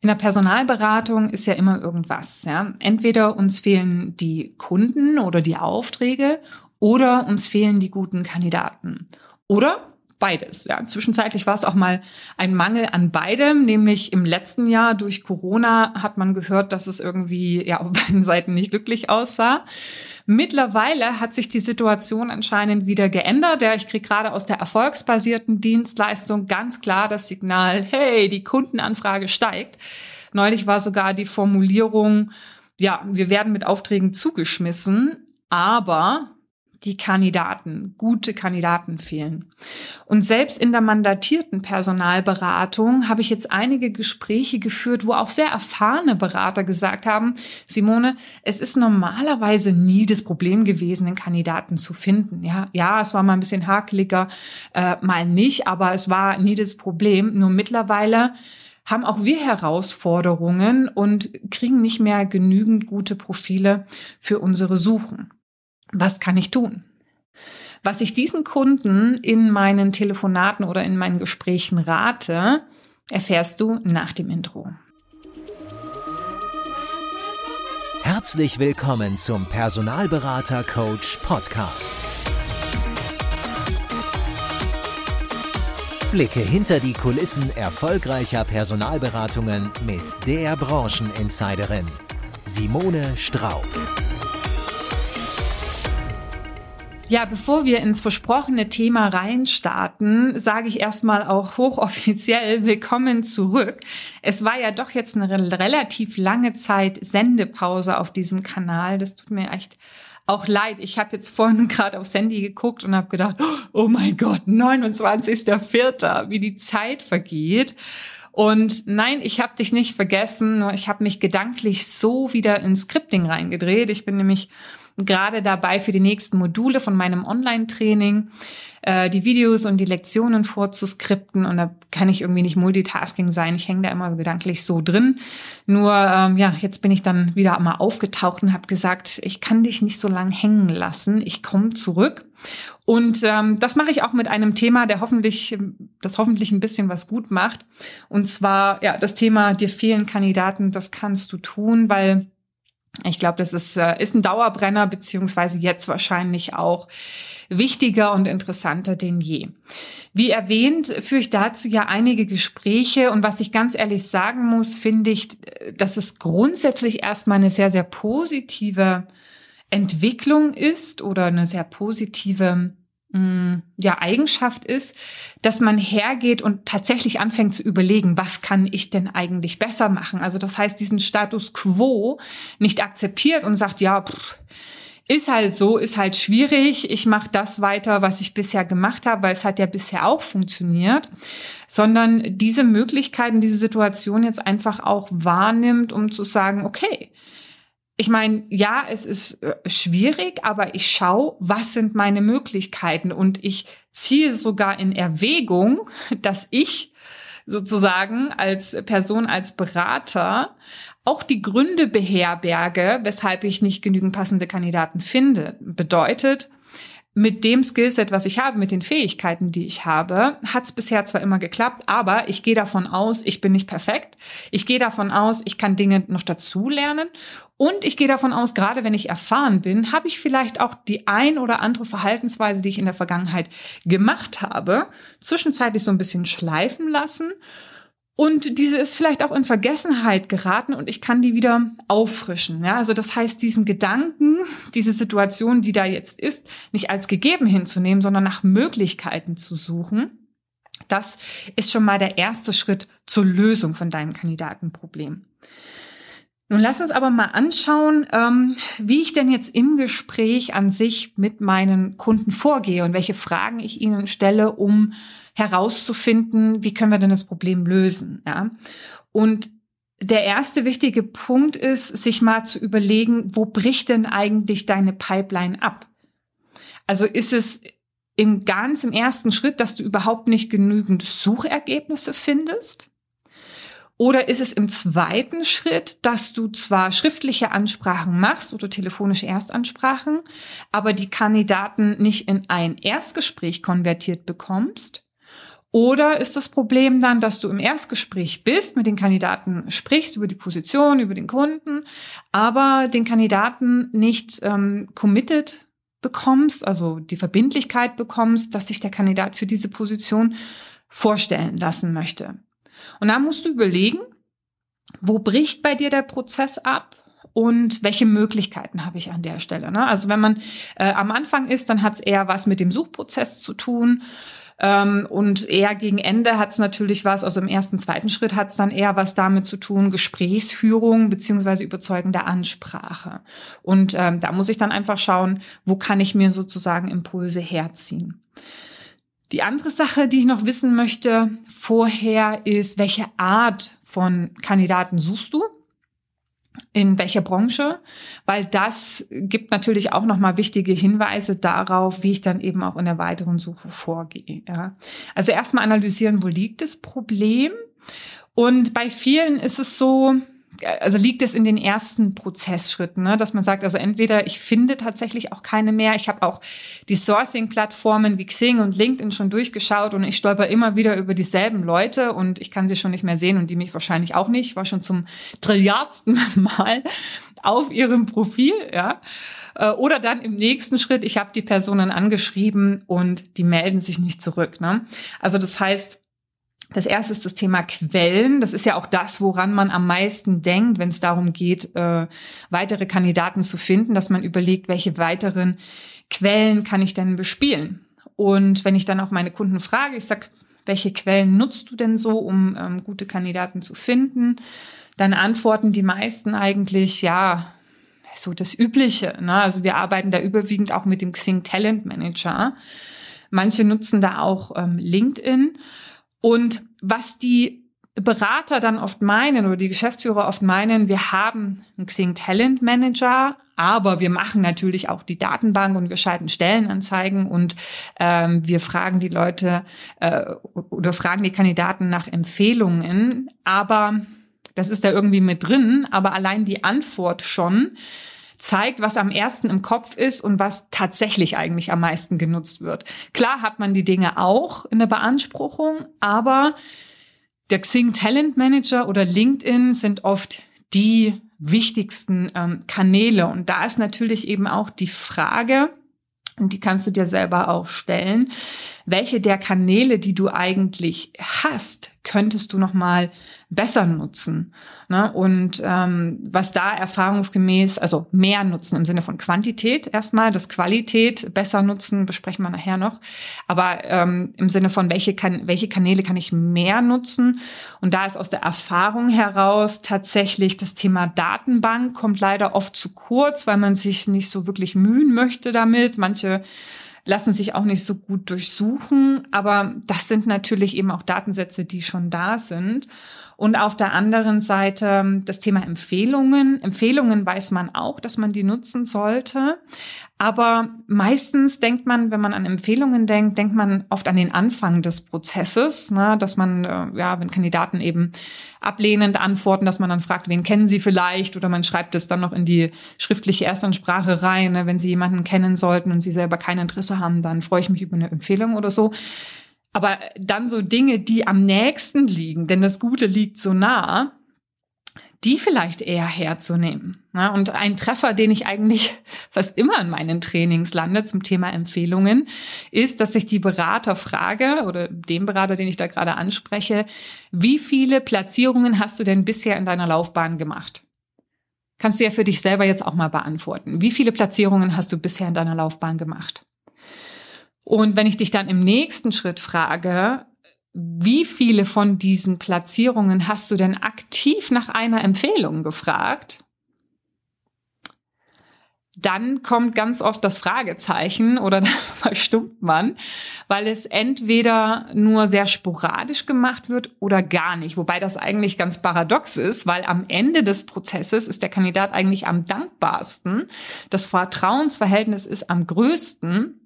In der Personalberatung ist ja immer irgendwas. Ja? Entweder uns fehlen die Kunden oder die Aufträge oder uns fehlen die guten Kandidaten. Oder beides. Ja. Zwischenzeitlich war es auch mal ein Mangel an beidem, nämlich im letzten Jahr durch Corona hat man gehört, dass es irgendwie ja auf beiden Seiten nicht glücklich aussah. Mittlerweile hat sich die Situation anscheinend wieder geändert. Ja, ich kriege gerade aus der erfolgsbasierten Dienstleistung ganz klar das Signal, hey, die Kundenanfrage steigt. Neulich war sogar die Formulierung, ja, wir werden mit Aufträgen zugeschmissen, aber die Kandidaten, gute Kandidaten fehlen. Und selbst in der mandatierten Personalberatung habe ich jetzt einige Gespräche geführt, wo auch sehr erfahrene Berater gesagt haben, Simone, es ist normalerweise nie das Problem gewesen, einen Kandidaten zu finden. Ja, ja, es war mal ein bisschen hakeliger, äh, mal nicht, aber es war nie das Problem. Nur mittlerweile haben auch wir Herausforderungen und kriegen nicht mehr genügend gute Profile für unsere Suchen was kann ich tun? Was ich diesen Kunden in meinen Telefonaten oder in meinen Gesprächen rate, erfährst du nach dem Intro. Herzlich willkommen zum Personalberater Coach Podcast. Blicke hinter die Kulissen erfolgreicher Personalberatungen mit der Brancheninsiderin Simone Straub. Ja, bevor wir ins versprochene Thema reinstarten, sage ich erstmal auch hochoffiziell willkommen zurück. Es war ja doch jetzt eine relativ lange Zeit Sendepause auf diesem Kanal. Das tut mir echt auch leid. Ich habe jetzt vorhin gerade auf Sandy geguckt und habe gedacht, oh mein Gott, 29.04., wie die Zeit vergeht. Und nein, ich habe dich nicht vergessen, ich habe mich gedanklich so wieder ins Scripting reingedreht. Ich bin nämlich gerade dabei für die nächsten Module von meinem Online-Training äh, die Videos und die Lektionen vorzuskripten und da kann ich irgendwie nicht Multitasking sein. Ich hänge da immer gedanklich so drin. Nur ähm, ja, jetzt bin ich dann wieder mal aufgetaucht und habe gesagt, ich kann dich nicht so lang hängen lassen. Ich komme zurück und ähm, das mache ich auch mit einem Thema, der hoffentlich, das hoffentlich ein bisschen was gut macht. Und zwar ja das Thema: Dir fehlen Kandidaten. Das kannst du tun, weil ich glaube, das ist, äh, ist ein Dauerbrenner, beziehungsweise jetzt wahrscheinlich auch wichtiger und interessanter denn je. Wie erwähnt, führe ich dazu ja einige Gespräche und was ich ganz ehrlich sagen muss, finde ich, dass es grundsätzlich erstmal eine sehr, sehr positive Entwicklung ist oder eine sehr positive ja, Eigenschaft ist, dass man hergeht und tatsächlich anfängt zu überlegen, was kann ich denn eigentlich besser machen? Also das heißt, diesen Status quo nicht akzeptiert und sagt, ja, pff, ist halt so, ist halt schwierig, ich mache das weiter, was ich bisher gemacht habe, weil es hat ja bisher auch funktioniert, sondern diese Möglichkeiten, diese Situation jetzt einfach auch wahrnimmt, um zu sagen, okay, ich meine, ja, es ist äh, schwierig, aber ich schaue, was sind meine Möglichkeiten und ich ziehe sogar in Erwägung, dass ich sozusagen als Person, als Berater auch die Gründe beherberge, weshalb ich nicht genügend passende Kandidaten finde. Bedeutet, mit dem Skillset, was ich habe, mit den Fähigkeiten, die ich habe, hat es bisher zwar immer geklappt, aber ich gehe davon aus, ich bin nicht perfekt. Ich gehe davon aus, ich kann Dinge noch dazu lernen. Und ich gehe davon aus, gerade wenn ich erfahren bin, habe ich vielleicht auch die ein oder andere Verhaltensweise, die ich in der Vergangenheit gemacht habe, zwischenzeitlich so ein bisschen schleifen lassen und diese ist vielleicht auch in Vergessenheit geraten und ich kann die wieder auffrischen. Ja, also das heißt, diesen Gedanken, diese Situation, die da jetzt ist, nicht als gegeben hinzunehmen, sondern nach Möglichkeiten zu suchen. Das ist schon mal der erste Schritt zur Lösung von deinem Kandidatenproblem. Nun lass uns aber mal anschauen, ähm, wie ich denn jetzt im Gespräch an sich mit meinen Kunden vorgehe und welche Fragen ich ihnen stelle, um herauszufinden, wie können wir denn das Problem lösen. Ja? Und der erste wichtige Punkt ist, sich mal zu überlegen, wo bricht denn eigentlich deine Pipeline ab? Also ist es im ganz im ersten Schritt, dass du überhaupt nicht genügend Suchergebnisse findest? Oder ist es im zweiten Schritt, dass du zwar schriftliche Ansprachen machst oder telefonische Erstansprachen, aber die Kandidaten nicht in ein Erstgespräch konvertiert bekommst? Oder ist das Problem dann, dass du im Erstgespräch bist, mit den Kandidaten sprichst über die Position, über den Kunden, aber den Kandidaten nicht ähm, committed bekommst, also die Verbindlichkeit bekommst, dass sich der Kandidat für diese Position vorstellen lassen möchte. Und da musst du überlegen, wo bricht bei dir der Prozess ab? und welche Möglichkeiten habe ich an der Stelle. Ne? Also wenn man äh, am Anfang ist, dann hat es eher was mit dem Suchprozess zu tun. Ähm, und eher gegen Ende hat es natürlich was, also im ersten, zweiten Schritt hat es dann eher was damit zu tun, Gesprächsführung beziehungsweise überzeugende Ansprache. Und ähm, da muss ich dann einfach schauen, wo kann ich mir sozusagen Impulse herziehen. Die andere Sache, die ich noch wissen möchte vorher, ist, welche Art von Kandidaten suchst du? In welcher Branche, weil das gibt natürlich auch nochmal wichtige Hinweise darauf, wie ich dann eben auch in der weiteren Suche vorgehe. Ja. Also erstmal analysieren, wo liegt das Problem? Und bei vielen ist es so, also liegt es in den ersten Prozessschritten, ne? dass man sagt, also entweder ich finde tatsächlich auch keine mehr, ich habe auch die Sourcing-Plattformen wie Xing und LinkedIn schon durchgeschaut und ich stolper immer wieder über dieselben Leute und ich kann sie schon nicht mehr sehen und die mich wahrscheinlich auch nicht, ich war schon zum trilliardsten Mal auf ihrem Profil, ja. Äh, oder dann im nächsten Schritt, ich habe die Personen angeschrieben und die melden sich nicht zurück. Ne? Also das heißt, das erste ist das Thema Quellen. Das ist ja auch das, woran man am meisten denkt, wenn es darum geht, äh, weitere Kandidaten zu finden, dass man überlegt, welche weiteren Quellen kann ich denn bespielen? Und wenn ich dann auch meine Kunden frage, ich sag, welche Quellen nutzt du denn so, um ähm, gute Kandidaten zu finden? Dann antworten die meisten eigentlich, ja, so das Übliche. Ne? Also wir arbeiten da überwiegend auch mit dem Xing Talent Manager. Manche nutzen da auch ähm, LinkedIn. Und was die Berater dann oft meinen oder die Geschäftsführer oft meinen, wir haben einen Xing Talent Manager, aber wir machen natürlich auch die Datenbank und wir schalten Stellenanzeigen und ähm, wir fragen die Leute äh, oder fragen die Kandidaten nach Empfehlungen. Aber das ist da irgendwie mit drin, aber allein die Antwort schon zeigt, was am ersten im Kopf ist und was tatsächlich eigentlich am meisten genutzt wird. Klar hat man die Dinge auch in der Beanspruchung, aber der Xing Talent Manager oder LinkedIn sind oft die wichtigsten ähm, Kanäle. Und da ist natürlich eben auch die Frage, und die kannst du dir selber auch stellen, welche der Kanäle, die du eigentlich hast, könntest du noch mal besser nutzen. Ne? Und ähm, was da erfahrungsgemäß, also mehr nutzen im Sinne von Quantität erstmal, das Qualität besser nutzen, besprechen wir nachher noch. Aber ähm, im Sinne von, welche, kan welche Kanäle kann ich mehr nutzen? Und da ist aus der Erfahrung heraus tatsächlich das Thema Datenbank kommt leider oft zu kurz, weil man sich nicht so wirklich mühen möchte damit. Manche lassen sich auch nicht so gut durchsuchen, aber das sind natürlich eben auch Datensätze, die schon da sind. Und auf der anderen Seite das Thema Empfehlungen. Empfehlungen weiß man auch, dass man die nutzen sollte. Aber meistens denkt man, wenn man an Empfehlungen denkt, denkt man oft an den Anfang des Prozesses, ne, dass man, äh, ja, wenn Kandidaten eben ablehnend antworten, dass man dann fragt, wen kennen Sie vielleicht? Oder man schreibt es dann noch in die schriftliche Erstansprache rein. Ne, wenn Sie jemanden kennen sollten und Sie selber kein Interesse haben, dann freue ich mich über eine Empfehlung oder so. Aber dann so Dinge, die am nächsten liegen, denn das Gute liegt so nah, die vielleicht eher herzunehmen. Und ein Treffer, den ich eigentlich fast immer in meinen Trainings lande zum Thema Empfehlungen, ist, dass ich die Berater frage oder den Berater, den ich da gerade anspreche, wie viele Platzierungen hast du denn bisher in deiner Laufbahn gemacht? Kannst du ja für dich selber jetzt auch mal beantworten. Wie viele Platzierungen hast du bisher in deiner Laufbahn gemacht? Und wenn ich dich dann im nächsten Schritt frage, wie viele von diesen Platzierungen hast du denn aktiv nach einer Empfehlung gefragt? Dann kommt ganz oft das Fragezeichen oder dann verstummt man, weil es entweder nur sehr sporadisch gemacht wird oder gar nicht. Wobei das eigentlich ganz paradox ist, weil am Ende des Prozesses ist der Kandidat eigentlich am dankbarsten. Das Vertrauensverhältnis ist am größten.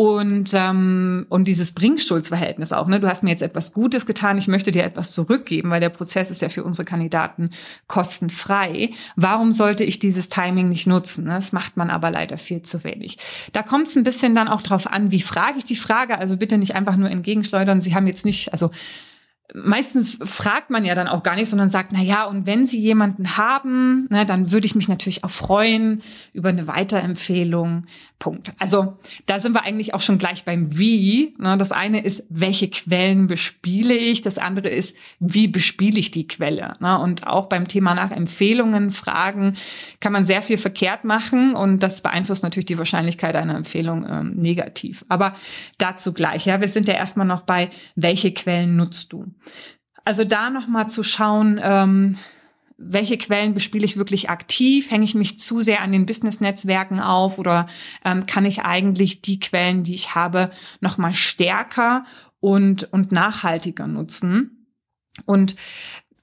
Und ähm, und dieses Bringschuldsverhältnis auch. Ne? Du hast mir jetzt etwas Gutes getan, ich möchte dir etwas zurückgeben, weil der Prozess ist ja für unsere Kandidaten kostenfrei. Warum sollte ich dieses Timing nicht nutzen? Ne? Das macht man aber leider viel zu wenig. Da kommt es ein bisschen dann auch drauf an, wie frage ich die Frage. Also bitte nicht einfach nur entgegenschleudern. Sie haben jetzt nicht, also meistens fragt man ja dann auch gar nicht, sondern sagt, na ja, und wenn Sie jemanden haben, ne, dann würde ich mich natürlich auch freuen über eine Weiterempfehlung. Punkt. Also da sind wir eigentlich auch schon gleich beim Wie. Ne. Das eine ist, welche Quellen bespiele ich? Das andere ist, wie bespiele ich die Quelle? Ne. Und auch beim Thema nach Empfehlungen, Fragen kann man sehr viel verkehrt machen und das beeinflusst natürlich die Wahrscheinlichkeit einer Empfehlung ähm, negativ. Aber dazu gleich. Ja, wir sind ja erstmal noch bei, welche Quellen nutzt du? Also da nochmal zu schauen, ähm, welche Quellen bespiele ich wirklich aktiv? Hänge ich mich zu sehr an den Business-Netzwerken auf oder ähm, kann ich eigentlich die Quellen, die ich habe, nochmal stärker und, und nachhaltiger nutzen? Und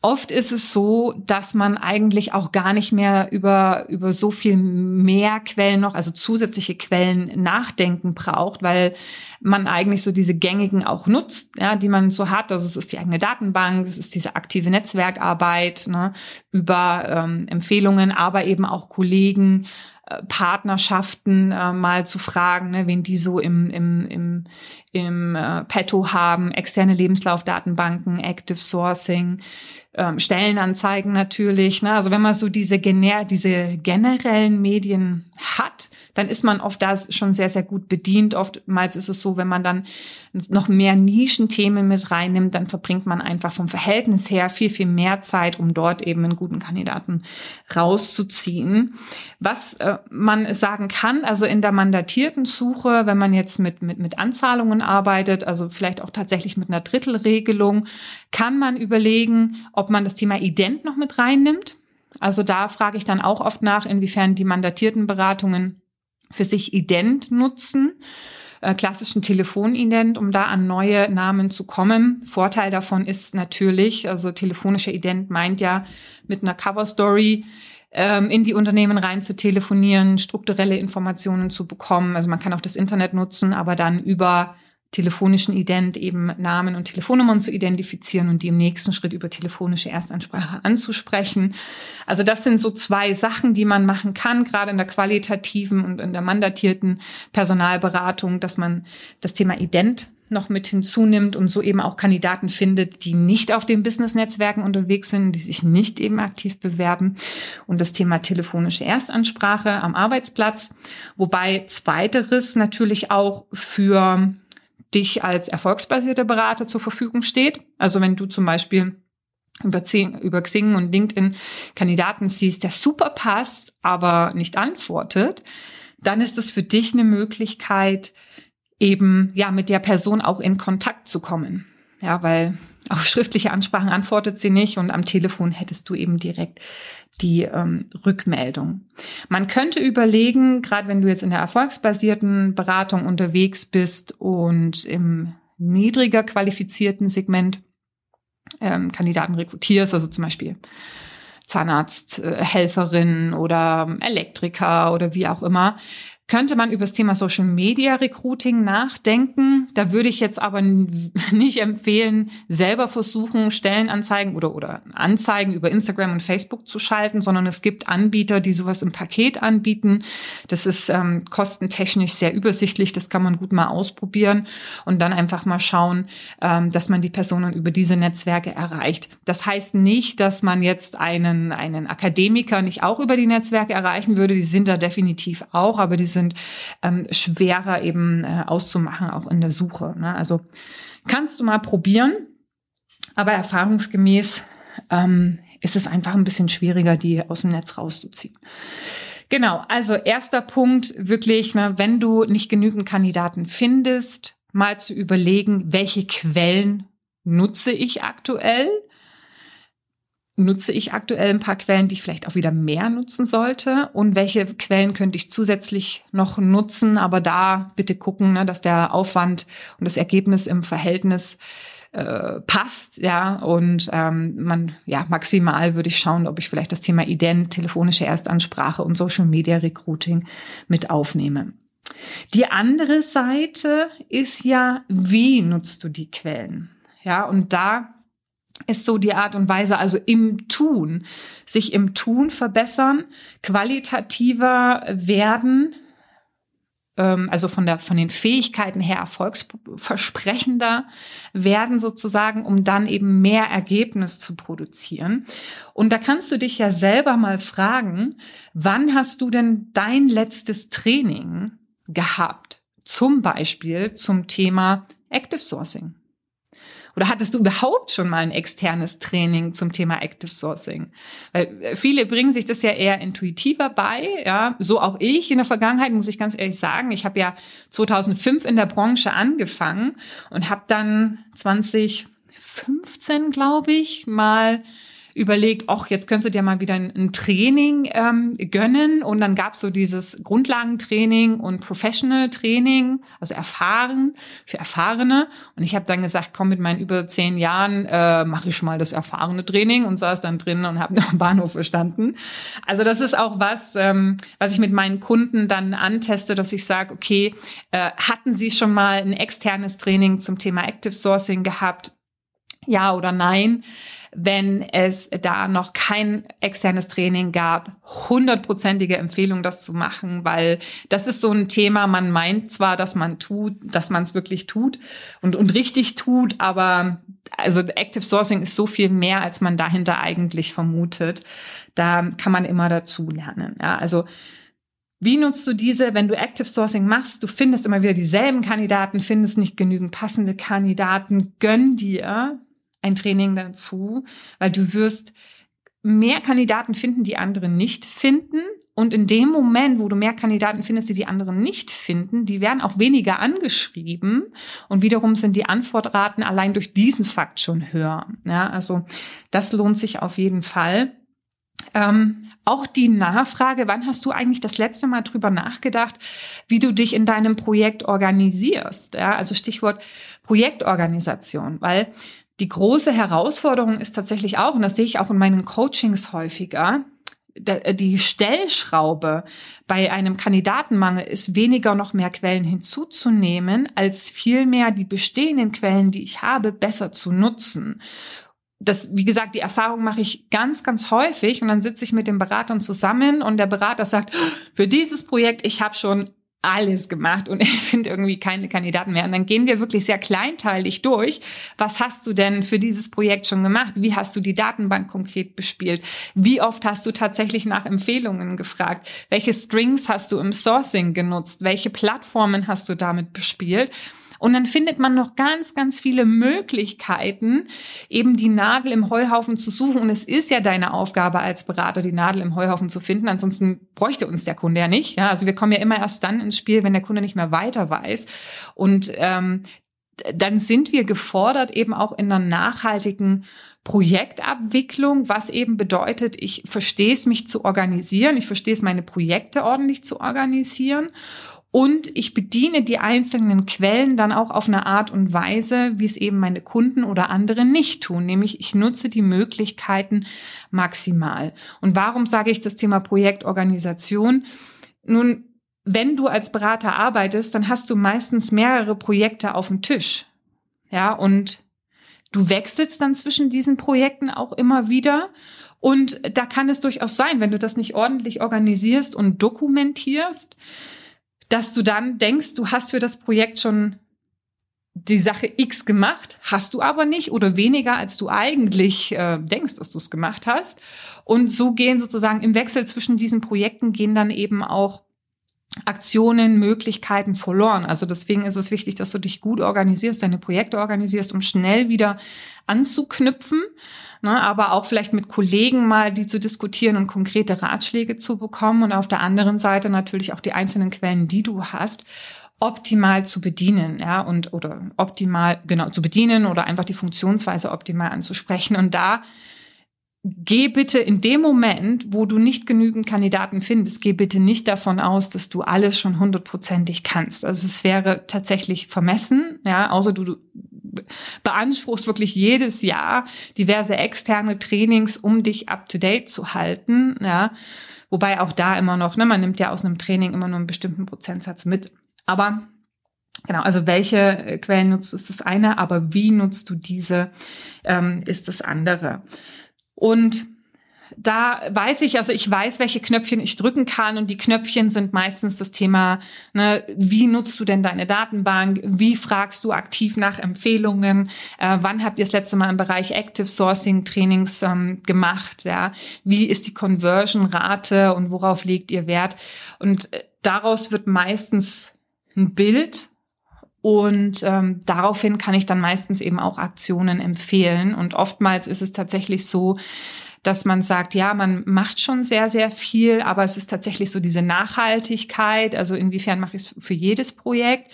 Oft ist es so, dass man eigentlich auch gar nicht mehr über, über so viel mehr Quellen noch, also zusätzliche Quellen nachdenken braucht, weil man eigentlich so diese gängigen auch nutzt, ja, die man so hat. Also es ist die eigene Datenbank, es ist diese aktive Netzwerkarbeit ne, über ähm, Empfehlungen, aber eben auch Kollegen, äh, Partnerschaften äh, mal zu fragen, ne, wen die so im, im, im, im äh, Petto haben, externe Lebenslaufdatenbanken, Active Sourcing, ähm, Stellenanzeigen natürlich. Ne? Also wenn man so diese, gener diese generellen Medien hat, dann ist man oft da schon sehr, sehr gut bedient. Oftmals ist es so, wenn man dann noch mehr Nischenthemen mit reinnimmt, dann verbringt man einfach vom Verhältnis her viel, viel mehr Zeit, um dort eben einen guten Kandidaten rauszuziehen. Was äh, man sagen kann, also in der mandatierten Suche, wenn man jetzt mit, mit, mit Anzahlungen arbeitet, also vielleicht auch tatsächlich mit einer Drittelregelung, kann man überlegen, ob man das Thema Ident noch mit reinnimmt. Also da frage ich dann auch oft nach, inwiefern die mandatierten Beratungen für sich ident nutzen, äh, klassischen Telefonident, um da an neue Namen zu kommen. Vorteil davon ist natürlich, also telefonischer Ident meint ja mit einer Cover Story ähm, in die Unternehmen rein zu telefonieren, strukturelle Informationen zu bekommen. Also man kann auch das Internet nutzen, aber dann über telefonischen Ident eben Namen und Telefonnummern zu identifizieren und die im nächsten Schritt über telefonische Erstansprache anzusprechen. Also das sind so zwei Sachen, die man machen kann, gerade in der qualitativen und in der mandatierten Personalberatung, dass man das Thema Ident noch mit hinzunimmt und so eben auch Kandidaten findet, die nicht auf den Business-Netzwerken unterwegs sind, die sich nicht eben aktiv bewerben. Und das Thema telefonische Erstansprache am Arbeitsplatz, wobei zweiteres natürlich auch für dich als erfolgsbasierter Berater zur Verfügung steht. Also wenn du zum Beispiel über, über Xing und LinkedIn Kandidaten siehst, der super passt, aber nicht antwortet, dann ist es für dich eine Möglichkeit, eben ja mit der Person auch in Kontakt zu kommen. Ja, weil auf schriftliche Ansprachen antwortet sie nicht und am Telefon hättest du eben direkt die ähm, Rückmeldung. Man könnte überlegen, gerade wenn du jetzt in der erfolgsbasierten Beratung unterwegs bist und im niedriger qualifizierten Segment ähm, Kandidaten rekrutierst, also zum Beispiel Zahnarzthelferin äh, oder Elektriker oder wie auch immer, könnte man über das Thema Social Media Recruiting nachdenken. Da würde ich jetzt aber nicht empfehlen, selber versuchen, Stellenanzeigen oder, oder Anzeigen über Instagram und Facebook zu schalten, sondern es gibt Anbieter, die sowas im Paket anbieten. Das ist ähm, kostentechnisch sehr übersichtlich. Das kann man gut mal ausprobieren und dann einfach mal schauen, ähm, dass man die Personen über diese Netzwerke erreicht. Das heißt nicht, dass man jetzt einen, einen Akademiker nicht auch über die Netzwerke erreichen würde. Die sind da definitiv auch, aber die sind ähm, schwerer eben äh, auszumachen, auch in der Suche. Ne? Also kannst du mal probieren, aber erfahrungsgemäß ähm, ist es einfach ein bisschen schwieriger, die aus dem Netz rauszuziehen. Genau, also erster Punkt wirklich, ne, wenn du nicht genügend Kandidaten findest, mal zu überlegen, welche Quellen nutze ich aktuell nutze ich aktuell ein paar Quellen, die ich vielleicht auch wieder mehr nutzen sollte und welche Quellen könnte ich zusätzlich noch nutzen, aber da bitte gucken, ne, dass der Aufwand und das Ergebnis im Verhältnis äh, passt, ja, und ähm, man, ja, maximal würde ich schauen, ob ich vielleicht das Thema Ident, telefonische Erstansprache und Social Media Recruiting mit aufnehme. Die andere Seite ist ja, wie nutzt du die Quellen? Ja, und da ist so die Art und Weise, also im Tun, sich im Tun verbessern, qualitativer werden, ähm, also von der, von den Fähigkeiten her erfolgsversprechender werden sozusagen, um dann eben mehr Ergebnis zu produzieren. Und da kannst du dich ja selber mal fragen, wann hast du denn dein letztes Training gehabt? Zum Beispiel zum Thema Active Sourcing. Oder hattest du überhaupt schon mal ein externes Training zum Thema Active Sourcing? Weil äh, viele bringen sich das ja eher intuitiver bei, ja, so auch ich in der Vergangenheit, muss ich ganz ehrlich sagen. Ich habe ja 2005 in der Branche angefangen und habe dann 2015, glaube ich, mal überlegt, ach, jetzt könntest du dir mal wieder ein, Training ähm, gönnen. Und dann gab's so dieses Grundlagentraining und Professional Training, also erfahren für Erfahrene. Und ich habe dann gesagt, komm, mit meinen über zehn Jahren äh, mache ich schon mal das erfahrene Training und saß dann drin und habe noch am Bahnhof verstanden. Also das ist auch was, ähm, was ich mit meinen Kunden dann anteste, dass ich sage, okay, äh, hatten Sie schon mal ein externes Training zum Thema Active Sourcing gehabt? Ja oder nein? wenn es da noch kein externes Training gab, hundertprozentige Empfehlung, das zu machen, weil das ist so ein Thema, man meint zwar, dass man tut, dass man es wirklich tut und, und richtig tut, aber also Active Sourcing ist so viel mehr, als man dahinter eigentlich vermutet. Da kann man immer dazu lernen. Ja, also wie nutzt du diese, wenn du Active Sourcing machst? Du findest immer wieder dieselben Kandidaten, findest nicht genügend passende Kandidaten. Gönn dir ein Training dazu, weil du wirst mehr Kandidaten finden, die andere nicht finden. Und in dem Moment, wo du mehr Kandidaten findest, die die anderen nicht finden, die werden auch weniger angeschrieben. Und wiederum sind die Antwortraten allein durch diesen Fakt schon höher. Ja, also das lohnt sich auf jeden Fall. Ähm, auch die Nachfrage, wann hast du eigentlich das letzte Mal drüber nachgedacht, wie du dich in deinem Projekt organisierst? Ja, also Stichwort Projektorganisation, weil die große Herausforderung ist tatsächlich auch, und das sehe ich auch in meinen Coachings häufiger, die Stellschraube bei einem Kandidatenmangel ist weniger noch mehr Quellen hinzuzunehmen, als vielmehr die bestehenden Quellen, die ich habe, besser zu nutzen. Das, wie gesagt, die Erfahrung mache ich ganz, ganz häufig und dann sitze ich mit den Beratern zusammen und der Berater sagt, für dieses Projekt, ich habe schon alles gemacht und ich finde irgendwie keine Kandidaten mehr. Und dann gehen wir wirklich sehr kleinteilig durch. Was hast du denn für dieses Projekt schon gemacht? Wie hast du die Datenbank konkret bespielt? Wie oft hast du tatsächlich nach Empfehlungen gefragt? Welche Strings hast du im Sourcing genutzt? Welche Plattformen hast du damit bespielt? Und dann findet man noch ganz, ganz viele Möglichkeiten, eben die Nadel im Heuhaufen zu suchen. Und es ist ja deine Aufgabe als Berater, die Nadel im Heuhaufen zu finden. Ansonsten bräuchte uns der Kunde ja nicht. Ja, also wir kommen ja immer erst dann ins Spiel, wenn der Kunde nicht mehr weiter weiß. Und ähm, dann sind wir gefordert, eben auch in einer nachhaltigen Projektabwicklung, was eben bedeutet, ich verstehe es, mich zu organisieren, ich verstehe es, meine Projekte ordentlich zu organisieren und ich bediene die einzelnen Quellen dann auch auf eine Art und Weise, wie es eben meine Kunden oder andere nicht tun, nämlich ich nutze die Möglichkeiten maximal. Und warum sage ich das Thema Projektorganisation? Nun, wenn du als Berater arbeitest, dann hast du meistens mehrere Projekte auf dem Tisch. Ja, und du wechselst dann zwischen diesen Projekten auch immer wieder. Und da kann es durchaus sein, wenn du das nicht ordentlich organisierst und dokumentierst, dass du dann denkst, du hast für das Projekt schon die Sache X gemacht, hast du aber nicht oder weniger, als du eigentlich äh, denkst, dass du es gemacht hast. Und so gehen sozusagen im Wechsel zwischen diesen Projekten gehen dann eben auch Aktionen, Möglichkeiten verloren. Also deswegen ist es wichtig, dass du dich gut organisierst, deine Projekte organisierst, um schnell wieder anzuknüpfen, ne, aber auch vielleicht mit Kollegen mal die zu diskutieren und konkrete Ratschläge zu bekommen und auf der anderen Seite natürlich auch die einzelnen Quellen, die du hast, optimal zu bedienen, ja, und oder optimal genau zu bedienen oder einfach die Funktionsweise optimal anzusprechen und da geh bitte in dem Moment, wo du nicht genügend Kandidaten findest, geh bitte nicht davon aus, dass du alles schon hundertprozentig kannst. Also es wäre tatsächlich vermessen, ja, außer du, du beanspruchst wirklich jedes Jahr diverse externe Trainings, um dich up to date zu halten, ja. Wobei auch da immer noch, ne, man nimmt ja aus einem Training immer nur einen bestimmten Prozentsatz mit. Aber Genau, also welche Quellen nutzt du, ist das eine, aber wie nutzt du diese, ähm, ist das andere. Und da weiß ich, also ich weiß, welche Knöpfchen ich drücken kann. Und die Knöpfchen sind meistens das Thema, ne, wie nutzt du denn deine Datenbank, wie fragst du aktiv nach Empfehlungen, äh, wann habt ihr das letzte Mal im Bereich Active Sourcing Trainings ähm, gemacht, ja, wie ist die Conversion Rate und worauf legt ihr Wert? Und äh, daraus wird meistens ein Bild und ähm, daraufhin kann ich dann meistens eben auch Aktionen empfehlen. Und oftmals ist es tatsächlich so, dass man sagt, ja, man macht schon sehr, sehr viel, aber es ist tatsächlich so diese Nachhaltigkeit, also inwiefern mache ich es für jedes Projekt.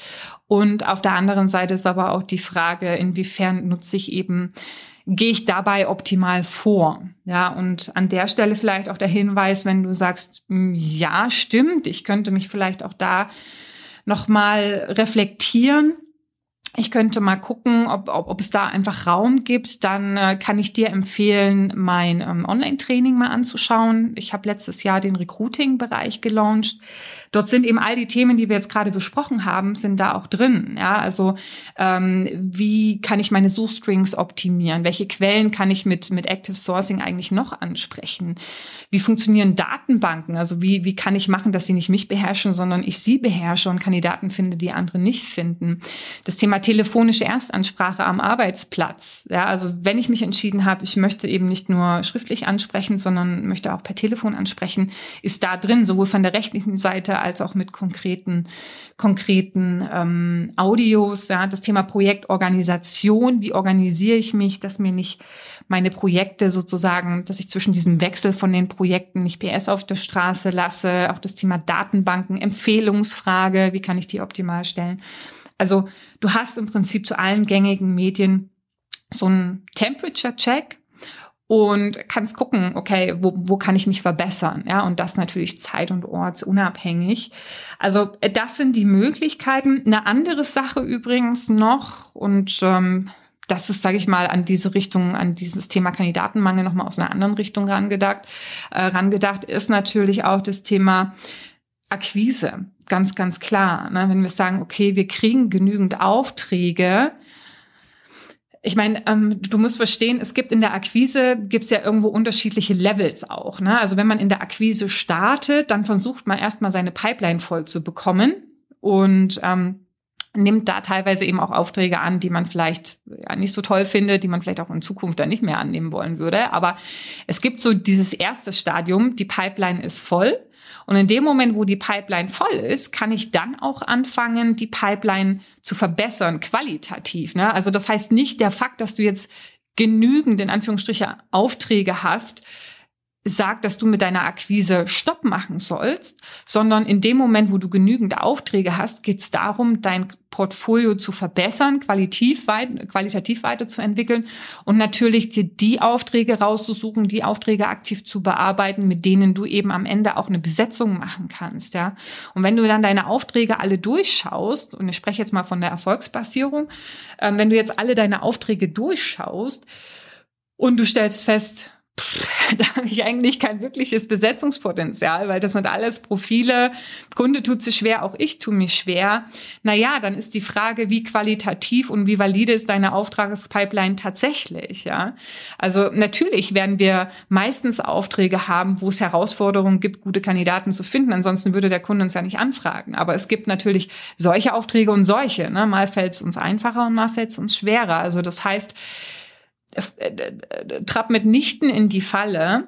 Und auf der anderen Seite ist aber auch die Frage, inwiefern nutze ich eben gehe ich dabei optimal vor? Ja, und an der Stelle vielleicht auch der Hinweis, wenn du sagst, hm, ja, stimmt, ich könnte mich vielleicht auch da nochmal reflektieren ich könnte mal gucken, ob, ob, ob es da einfach Raum gibt. Dann äh, kann ich dir empfehlen, mein ähm, Online-Training mal anzuschauen. Ich habe letztes Jahr den Recruiting-Bereich gelauncht. Dort sind eben all die Themen, die wir jetzt gerade besprochen haben, sind da auch drin. Ja, also ähm, wie kann ich meine Suchstrings optimieren? Welche Quellen kann ich mit mit Active Sourcing eigentlich noch ansprechen? Wie funktionieren Datenbanken? Also wie wie kann ich machen, dass sie nicht mich beherrschen, sondern ich sie beherrsche und Kandidaten finde, die andere nicht finden? Das Thema telefonische Erstansprache am Arbeitsplatz. Ja, also wenn ich mich entschieden habe, ich möchte eben nicht nur schriftlich ansprechen, sondern möchte auch per Telefon ansprechen, ist da drin, sowohl von der rechtlichen Seite als auch mit konkreten, konkreten ähm, Audios. Ja, das Thema Projektorganisation, wie organisiere ich mich, dass mir nicht meine Projekte sozusagen, dass ich zwischen diesem Wechsel von den Projekten nicht PS auf der Straße lasse, auch das Thema Datenbanken, Empfehlungsfrage, wie kann ich die optimal stellen. Also du hast im Prinzip zu allen gängigen Medien so einen Temperature-Check und kannst gucken, okay, wo, wo kann ich mich verbessern? Ja, und das natürlich zeit- und ortsunabhängig. Also das sind die Möglichkeiten. Eine andere Sache übrigens noch und ähm, das ist, sage ich mal, an diese Richtung, an dieses Thema Kandidatenmangel nochmal aus einer anderen Richtung rangedacht, äh, rangedacht, ist natürlich auch das Thema Akquise, ganz, ganz klar. Ne? Wenn wir sagen, okay, wir kriegen genügend Aufträge, ich meine, ähm, du musst verstehen, es gibt in der Akquise gibt's ja irgendwo unterschiedliche Levels auch. Ne? Also wenn man in der Akquise startet, dann versucht man erstmal seine Pipeline voll zu bekommen und ähm, nimmt da teilweise eben auch Aufträge an, die man vielleicht ja, nicht so toll findet, die man vielleicht auch in Zukunft dann nicht mehr annehmen wollen würde. Aber es gibt so dieses erste Stadium, die Pipeline ist voll. Und in dem Moment, wo die Pipeline voll ist, kann ich dann auch anfangen, die Pipeline zu verbessern, qualitativ. Ne? Also das heißt nicht der Fakt, dass du jetzt genügend, in Anführungsstriche, Aufträge hast, sagt, dass du mit deiner Akquise Stopp machen sollst, sondern in dem Moment, wo du genügend Aufträge hast, geht es darum, dein Portfolio zu verbessern, qualitativ, weit, qualitativ weiterzuentwickeln und natürlich dir die Aufträge rauszusuchen, die Aufträge aktiv zu bearbeiten, mit denen du eben am Ende auch eine Besetzung machen kannst, ja. Und wenn du dann deine Aufträge alle durchschaust, und ich spreche jetzt mal von der Erfolgsbasierung, äh, wenn du jetzt alle deine Aufträge durchschaust und du stellst fest, da habe ich eigentlich kein wirkliches Besetzungspotenzial, weil das sind alles Profile. Kunde tut sich schwer, auch ich tue mich schwer. Naja, dann ist die Frage, wie qualitativ und wie valide ist deine Auftragspipeline tatsächlich, ja? Also natürlich werden wir meistens Aufträge haben, wo es Herausforderungen gibt, gute Kandidaten zu finden. Ansonsten würde der Kunde uns ja nicht anfragen. Aber es gibt natürlich solche Aufträge und solche. Ne? Mal fällt es uns einfacher und mal fällt es uns schwerer. Also das heißt, trapp mitnichten in die Falle,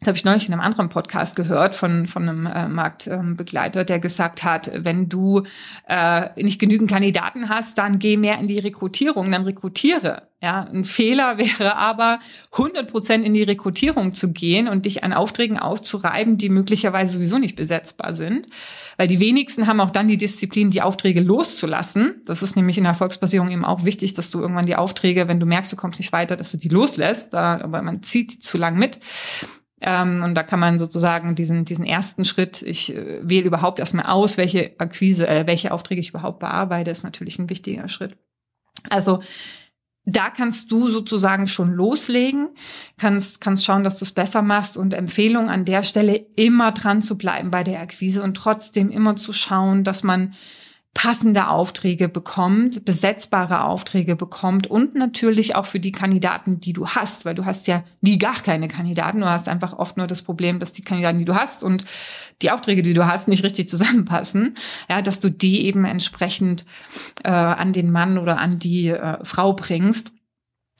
das habe ich neulich in einem anderen Podcast gehört von, von einem äh, Marktbegleiter, der gesagt hat, wenn du äh, nicht genügend Kandidaten hast, dann geh mehr in die Rekrutierung, dann rekrutiere. Ja, ein Fehler wäre aber, 100 Prozent in die Rekrutierung zu gehen und dich an Aufträgen aufzureiben, die möglicherweise sowieso nicht besetzbar sind. Weil die wenigsten haben auch dann die Disziplin, die Aufträge loszulassen. Das ist nämlich in der Erfolgsbasierung eben auch wichtig, dass du irgendwann die Aufträge, wenn du merkst, du kommst nicht weiter, dass du die loslässt. Da, aber man zieht die zu lang mit. Ähm, und da kann man sozusagen diesen, diesen ersten Schritt, ich äh, wähle überhaupt erstmal aus, welche Akquise, äh, welche Aufträge ich überhaupt bearbeite, ist natürlich ein wichtiger Schritt. Also da kannst du sozusagen schon loslegen, kannst, kannst schauen, dass du es besser machst und Empfehlung an der Stelle immer dran zu bleiben bei der Akquise und trotzdem immer zu schauen, dass man passende Aufträge bekommt, besetzbare Aufträge bekommt und natürlich auch für die Kandidaten, die du hast, weil du hast ja nie gar keine Kandidaten, du hast einfach oft nur das Problem, dass die Kandidaten, die du hast und die Aufträge, die du hast, nicht richtig zusammenpassen, ja, dass du die eben entsprechend äh, an den Mann oder an die äh, Frau bringst.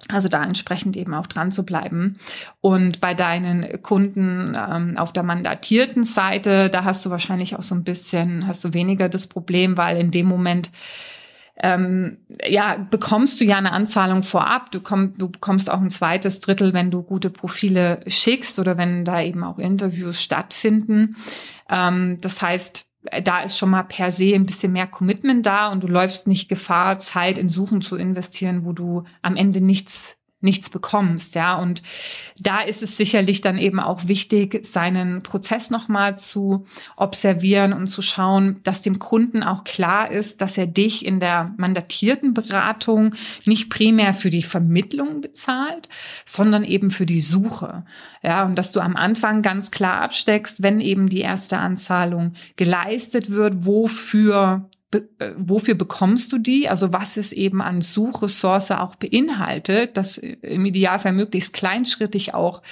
Also da entsprechend eben auch dran zu bleiben. Und bei deinen Kunden ähm, auf der mandatierten Seite, da hast du wahrscheinlich auch so ein bisschen, hast du weniger das Problem, weil in dem Moment ähm, ja, bekommst du ja eine Anzahlung vorab. Du, komm, du bekommst auch ein zweites Drittel, wenn du gute Profile schickst oder wenn da eben auch Interviews stattfinden. Ähm, das heißt, da ist schon mal per se ein bisschen mehr Commitment da und du läufst nicht Gefahr, Zeit in Suchen zu investieren, wo du am Ende nichts nichts bekommst, ja. Und da ist es sicherlich dann eben auch wichtig, seinen Prozess nochmal zu observieren und zu schauen, dass dem Kunden auch klar ist, dass er dich in der mandatierten Beratung nicht primär für die Vermittlung bezahlt, sondern eben für die Suche. Ja, und dass du am Anfang ganz klar absteckst, wenn eben die erste Anzahlung geleistet wird, wofür Be äh, wofür bekommst du die? Also was es eben an Suchressource auch beinhaltet, das im Idealfall möglichst kleinschrittig auch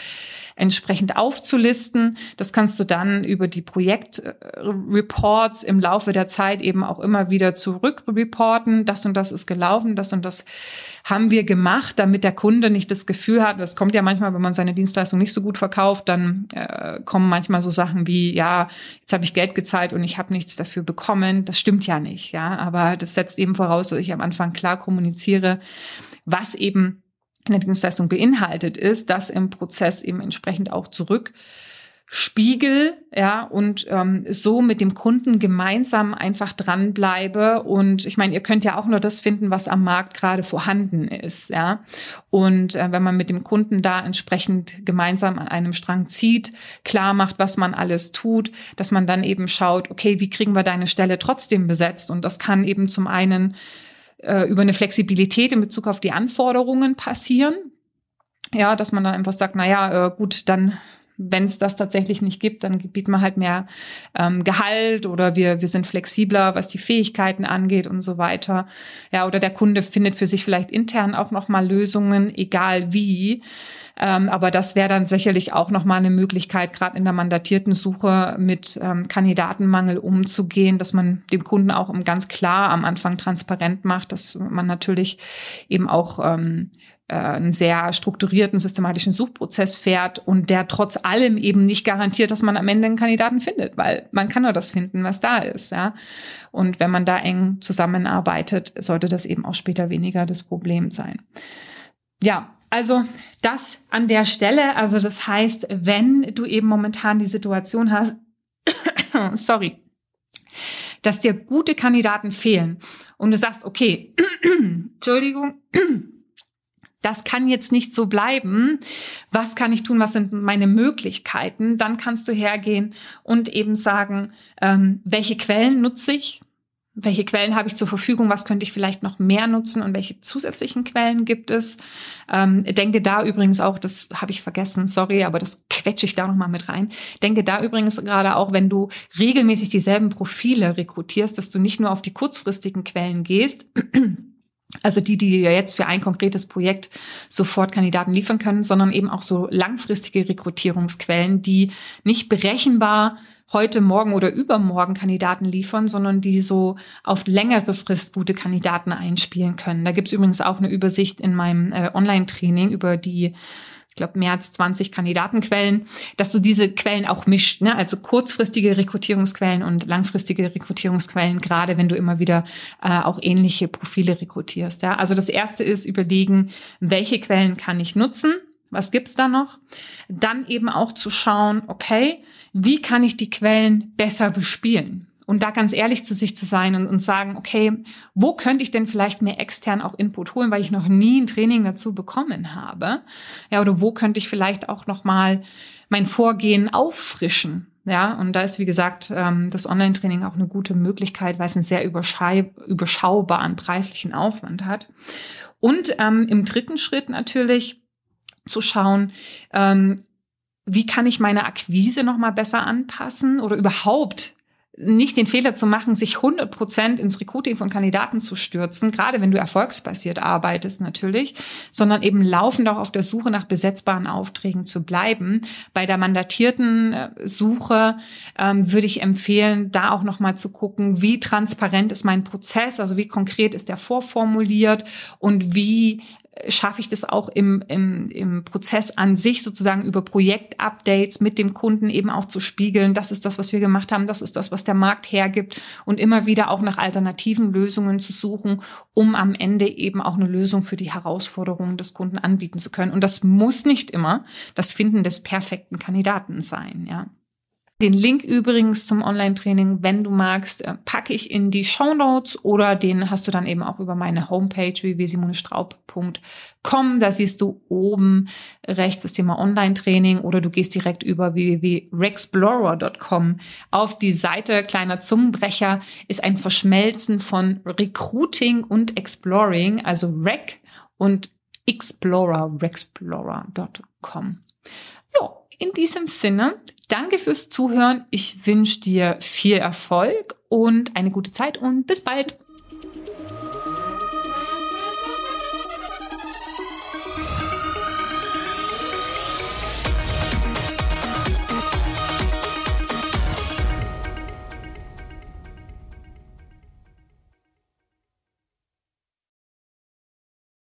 entsprechend aufzulisten. Das kannst du dann über die Projektreports im Laufe der Zeit eben auch immer wieder zurückreporten. Das und das ist gelaufen, das und das haben wir gemacht, damit der Kunde nicht das Gefühl hat, das kommt ja manchmal, wenn man seine Dienstleistung nicht so gut verkauft, dann äh, kommen manchmal so Sachen wie, ja, jetzt habe ich Geld gezahlt und ich habe nichts dafür bekommen. Das stimmt ja nicht, ja, aber das setzt eben voraus, dass ich am Anfang klar kommuniziere, was eben eine Dienstleistung beinhaltet, ist, dass im Prozess eben entsprechend auch zurück Spiegel, ja, und ähm, so mit dem Kunden gemeinsam einfach dranbleibe. Und ich meine, ihr könnt ja auch nur das finden, was am Markt gerade vorhanden ist, ja. Und äh, wenn man mit dem Kunden da entsprechend gemeinsam an einem Strang zieht, klar macht, was man alles tut, dass man dann eben schaut, okay, wie kriegen wir deine Stelle trotzdem besetzt? Und das kann eben zum einen äh, über eine Flexibilität in Bezug auf die Anforderungen passieren. Ja, dass man dann einfach sagt, na ja, äh, gut, dann wenn es das tatsächlich nicht gibt, dann bieten wir halt mehr ähm, Gehalt oder wir, wir sind flexibler, was die Fähigkeiten angeht und so weiter. Ja, oder der Kunde findet für sich vielleicht intern auch nochmal Lösungen, egal wie. Ähm, aber das wäre dann sicherlich auch nochmal eine Möglichkeit, gerade in der mandatierten Suche mit ähm, Kandidatenmangel umzugehen, dass man dem Kunden auch ganz klar am Anfang transparent macht, dass man natürlich eben auch ähm, äh, einen sehr strukturierten, systematischen Suchprozess fährt und der trotz allem eben nicht garantiert, dass man am Ende einen Kandidaten findet, weil man kann nur das finden, was da ist, ja. Und wenn man da eng zusammenarbeitet, sollte das eben auch später weniger das Problem sein. Ja, also das an der Stelle, also das heißt, wenn du eben momentan die Situation hast, sorry, dass dir gute Kandidaten fehlen und du sagst, okay, Entschuldigung, das kann jetzt nicht so bleiben. Was kann ich tun? Was sind meine Möglichkeiten? Dann kannst du hergehen und eben sagen, ähm, welche Quellen nutze ich? welche Quellen habe ich zur Verfügung, was könnte ich vielleicht noch mehr nutzen und welche zusätzlichen Quellen gibt es. Ähm, denke da übrigens auch, das habe ich vergessen, sorry, aber das quetsche ich da nochmal mit rein. Denke da übrigens gerade auch, wenn du regelmäßig dieselben Profile rekrutierst, dass du nicht nur auf die kurzfristigen Quellen gehst, also die, die dir jetzt für ein konkretes Projekt sofort Kandidaten liefern können, sondern eben auch so langfristige Rekrutierungsquellen, die nicht berechenbar heute, morgen oder übermorgen Kandidaten liefern, sondern die so auf längere Frist gute Kandidaten einspielen können. Da gibt's übrigens auch eine Übersicht in meinem äh, Online-Training über die glaube, mehr als 20 Kandidatenquellen, dass du diese Quellen auch mischt, ne? also kurzfristige Rekrutierungsquellen und langfristige Rekrutierungsquellen, gerade wenn du immer wieder äh, auch ähnliche Profile rekrutierst. Ja? Also das erste ist überlegen, welche Quellen kann ich nutzen was gibt's da noch? Dann eben auch zu schauen, okay, wie kann ich die Quellen besser bespielen? Und da ganz ehrlich zu sich zu sein und, und sagen, okay, wo könnte ich denn vielleicht mehr extern auch Input holen, weil ich noch nie ein Training dazu bekommen habe? Ja, oder wo könnte ich vielleicht auch noch mal mein Vorgehen auffrischen? Ja, und da ist, wie gesagt, ähm, das Online-Training auch eine gute Möglichkeit, weil es einen sehr überschaubaren preislichen Aufwand hat. Und ähm, im dritten Schritt natürlich zu schauen, ähm, wie kann ich meine Akquise noch mal besser anpassen oder überhaupt nicht den Fehler zu machen, sich 100 Prozent ins Recruiting von Kandidaten zu stürzen, gerade wenn du erfolgsbasiert arbeitest natürlich, sondern eben laufend auch auf der Suche nach besetzbaren Aufträgen zu bleiben. Bei der mandatierten äh, Suche ähm, würde ich empfehlen, da auch nochmal zu gucken, wie transparent ist mein Prozess, also wie konkret ist der vorformuliert und wie schaffe ich das auch im, im, im Prozess an sich sozusagen über Projektupdates mit dem Kunden eben auch zu spiegeln. Das ist das, was wir gemacht haben. Das ist das, was der Markt hergibt und immer wieder auch nach alternativen Lösungen zu suchen, um am Ende eben auch eine Lösung für die Herausforderungen des Kunden anbieten zu können. Und das muss nicht immer das Finden des perfekten Kandidaten sein, ja. Den Link übrigens zum Online-Training, wenn du magst, äh, packe ich in die Show Notes oder den hast du dann eben auch über meine Homepage www.simonestraub.com. Da siehst du oben rechts das Thema Online-Training oder du gehst direkt über www.rexplorer.com auf die Seite. Kleiner Zungenbrecher ist ein Verschmelzen von Recruiting und Exploring, also Rec und Explorer, rexplorer.com. Ja, in diesem Sinne, Danke fürs Zuhören. Ich wünsche dir viel Erfolg und eine gute Zeit und bis bald.